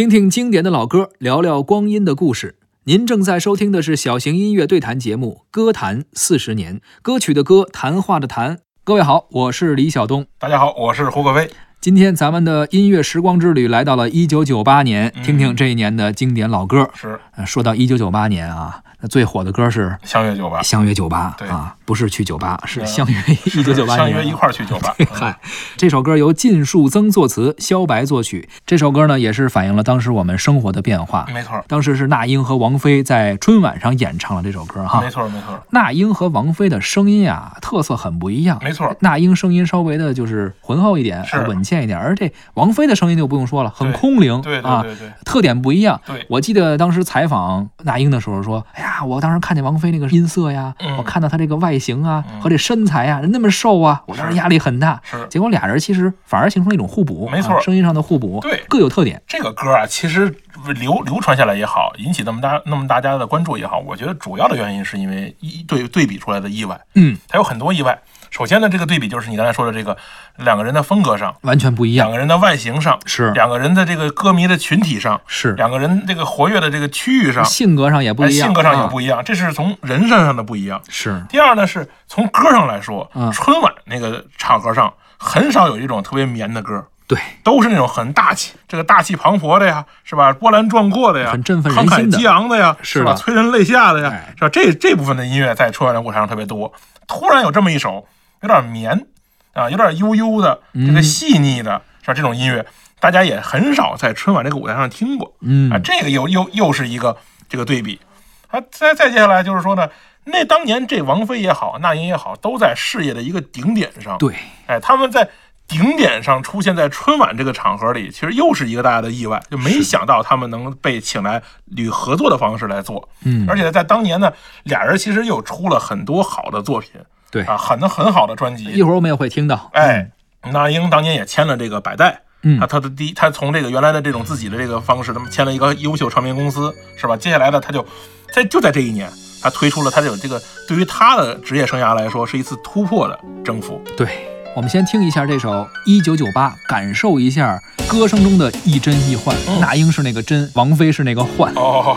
听听经典的老歌，聊聊光阴的故事。您正在收听的是小型音乐对谈节目《歌坛四十年》，歌曲的歌，谈话的谈。各位好，我是李晓东。大家好，我是胡可飞。今天咱们的音乐时光之旅来到了一九九八年，听听这一年的经典老歌。是，说到一九九八年啊。那最火的歌是《相约酒吧》，相约酒吧，对啊，不是去酒吧，是相约一九九八年，相约一块儿去酒吧。嗨，这首歌由靳树增作词，萧白作曲。这首歌呢，也是反映了当时我们生活的变化。没错，当时是那英和王菲在春晚上演唱了这首歌，哈。没错，没错。那英和王菲的声音啊，特色很不一样。没错，那英声音稍微的就是浑厚一点，是稳健一点，而这王菲的声音就不用说了，很空灵，对对对对，特点不一样。对，我记得当时采访那英的时候说，哎呀，我当时看见王。王菲那个音色呀，我看到她这个外形啊和这身材呀，人那么瘦啊，我当时压力很大。是，结果俩人其实反而形成了一种互补，没错，声音上的互补，对，各有特点。这个歌啊，其实流流传下来也好，引起那么大那么大家的关注也好，我觉得主要的原因是因为一对对比出来的意外。嗯，它有很多意外。首先呢，这个对比就是你刚才说的这个两个人的风格上完全不一样，两个人的外形上是两个人的这个歌迷的群体上是两个人这个活跃的这个区域上性格上也不一样，性格上也不一样，这是从人身上的不一样。是第二呢，是从歌上来说，春晚那个场合上很少有一种特别绵的歌，对，都是那种很大气，这个大气磅礴的呀，是吧？波澜壮阔的呀，很振奋人心的，激昂的呀，是吧？催人泪下的呀，是吧？这这部分的音乐在春晚的舞台上特别多。突然有这么一首。有点绵啊，有点悠悠的，这个细腻的，是吧？这种音乐大家也很少在春晚这个舞台上听过，嗯啊，这个又又又是一个这个对比啊。再再接下来就是说呢，那当年这王菲也好，那英也好，都在事业的一个顶点上，对，哎，他们在顶点上出现在春晚这个场合里，其实又是一个大家的意外，就没想到他们能被请来以合作的方式来做，嗯，而且在当年呢，俩人其实又出了很多好的作品。对啊，很很好的专辑，一会儿我们也会听到。哎，那英当年也签了这个百代，嗯，啊，他的第他从这个原来的这种自己的这个方式，他们签了一个优秀唱片公司，是吧？接下来呢，他就在就在这一年，他推出了他有这个对于他的职业生涯来说是一次突破的征服。对，我们先听一下这首《一九九八》，感受一下歌声中的一真一幻。那英是那个真，王菲是那个幻。哦。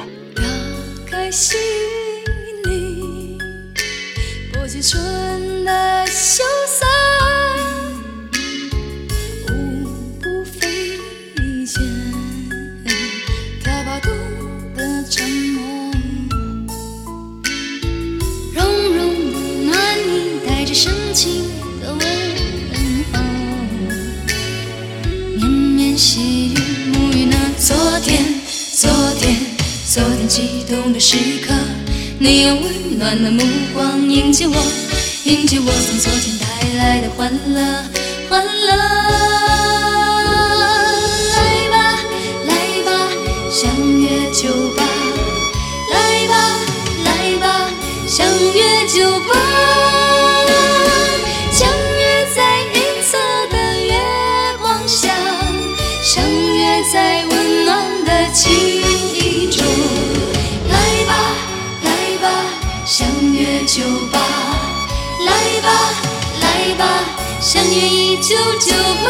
春激动的时刻。你用温暖的目光迎接我，迎接我从昨天带来的欢乐，欢乐。来吧，来吧，相约酒吧。来吧，来吧，相约酒吧。相约在银色的月光下，相约在温暖的情约酒吧，来吧，来吧，相约一九九八，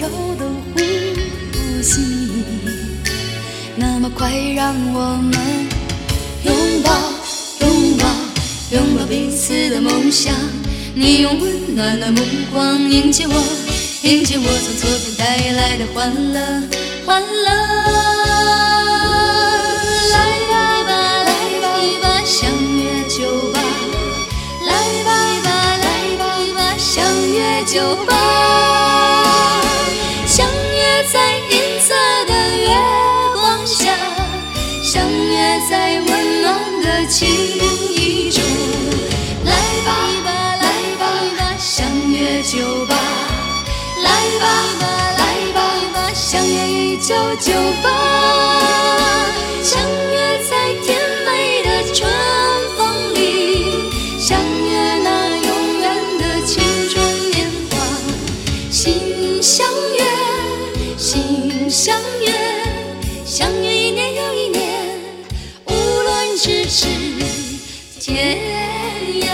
柔的呼吸，那么快让我们拥抱，拥抱，拥抱彼此的梦想。你用温暖的目光迎接我，迎接我从昨天带来的欢乐，欢乐。来吧，来吧，相约酒吧。来吧，来吧，相约酒吧。情意中。来吧，来吧，相约酒吧。来吧，来吧，相约一九九八，咫尺天涯。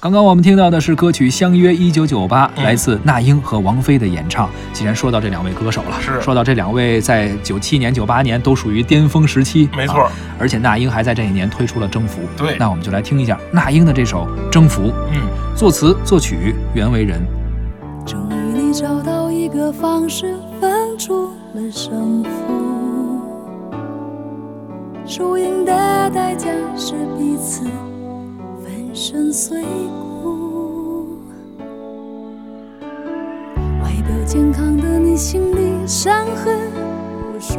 刚刚我们听到的是歌曲《相约一九九八》，来自那英和王菲的演唱。既然说到这两位歌手了，是说到这两位在九七年、九八年都属于巅峰时期，没错啊而且那英还在这一年推出了《征服》。对那我们就来听一下那英的这首《征服》，嗯，作词作曲袁惟仁。终于你找到一个方式分出了胜负，输赢的代价是彼此粉身碎骨。外表健康的你，心里伤痕无数。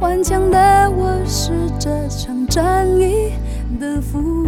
顽强的我是这场战役的俘虏。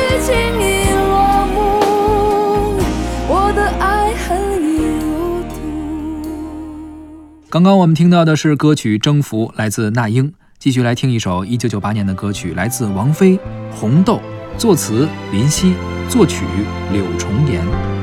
刚刚我们听到的是歌曲《征服》，来自那英。继续来听一首1998年的歌曲，来自王菲《红豆》，作词林夕，作曲柳重言。